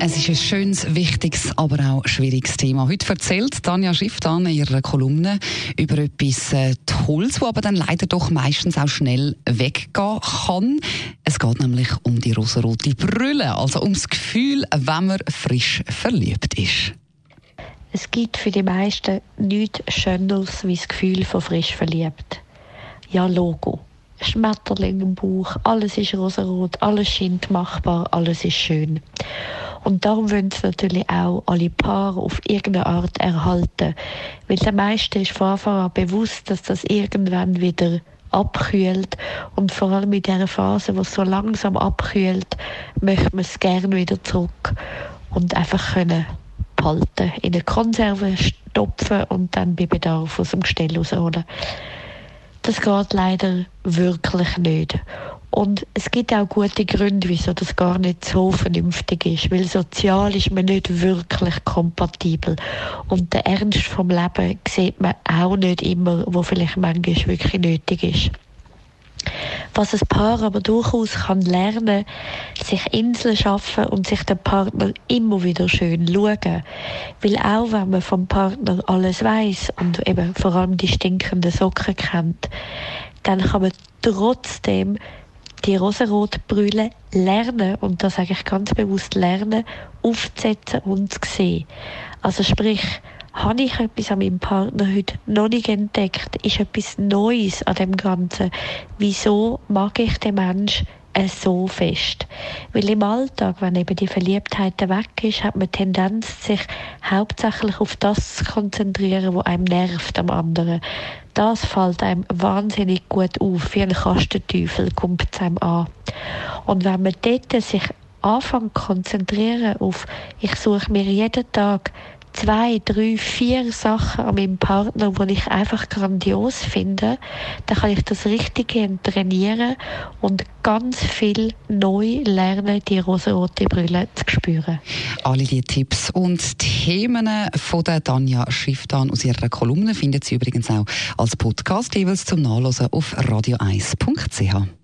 Es ist ein schönes, wichtiges, aber auch schwieriges Thema. Heute erzählt Tanja Schifftan in ihrer Kolumne über etwas äh, Tolles, das aber dann leider doch meistens auch schnell weggehen kann. Es geht nämlich um die rosarote Brille, also ums Gefühl, wenn man frisch verliebt ist. Es gibt für die meisten nichts Schöneres wie das Gefühl von frisch verliebt. Ja, Logo. Schmetterling im Bauch, alles ist rosarot, alles scheint machbar, alles ist schön. Und darum wollen es natürlich auch alle Paare auf irgendeine Art erhalten. Weil der meisten ist von Anfang an bewusst, dass das irgendwann wieder abkühlt. Und vor allem in dieser Phase, wo es so langsam abkühlt, möchte man es gerne wieder zurück und einfach können behalten. In eine Konserve stopfen und dann bei Bedarf aus dem Gestell rausholen. Das geht leider wirklich nicht. Und es gibt auch gute Gründe, wieso das gar nicht so vernünftig ist, weil sozial ist man nicht wirklich kompatibel. Und der Ernst vom Leben sieht man auch nicht immer, wo vielleicht manchmal wirklich nötig ist. Was ein Paar aber durchaus kann lernen, sich Inseln schaffen und sich den Partner immer wieder schön schauen. Weil auch wenn man vom Partner alles weiß und eben vor allem die stinkenden Socken kennt, dann kann man trotzdem die rosarote Brille lernen, und das sage ich ganz bewusst lernen, aufzusetzen und zu sehen. Also sprich, habe ich etwas an meinem Partner heute noch nicht entdeckt? Ist etwas Neues an dem Ganzen? Wieso mag ich den Mensch so fest? Weil im Alltag, wenn eben die Verliebtheit weg ist, hat man Tendenz, sich hauptsächlich auf das zu konzentrieren, was einem nervt am anderen. Das fällt einem wahnsinnig gut auf, wie ein Kastenteufel kommt es einem an. Und wenn man dort sich anfängt konzentrieren auf, ich suche mir jeden Tag zwei, drei, vier Sachen an meinem Partner, die ich einfach grandios finde, dann kann ich das Richtige trainieren und ganz viel neu lernen, die rosarote Brille zu spüren. Alle die Tipps und Themen von der Tanja Schifftan aus ihrer Kolumne finden Sie übrigens auch als Podcast jeweils zum Nachlesen auf radio1.ch.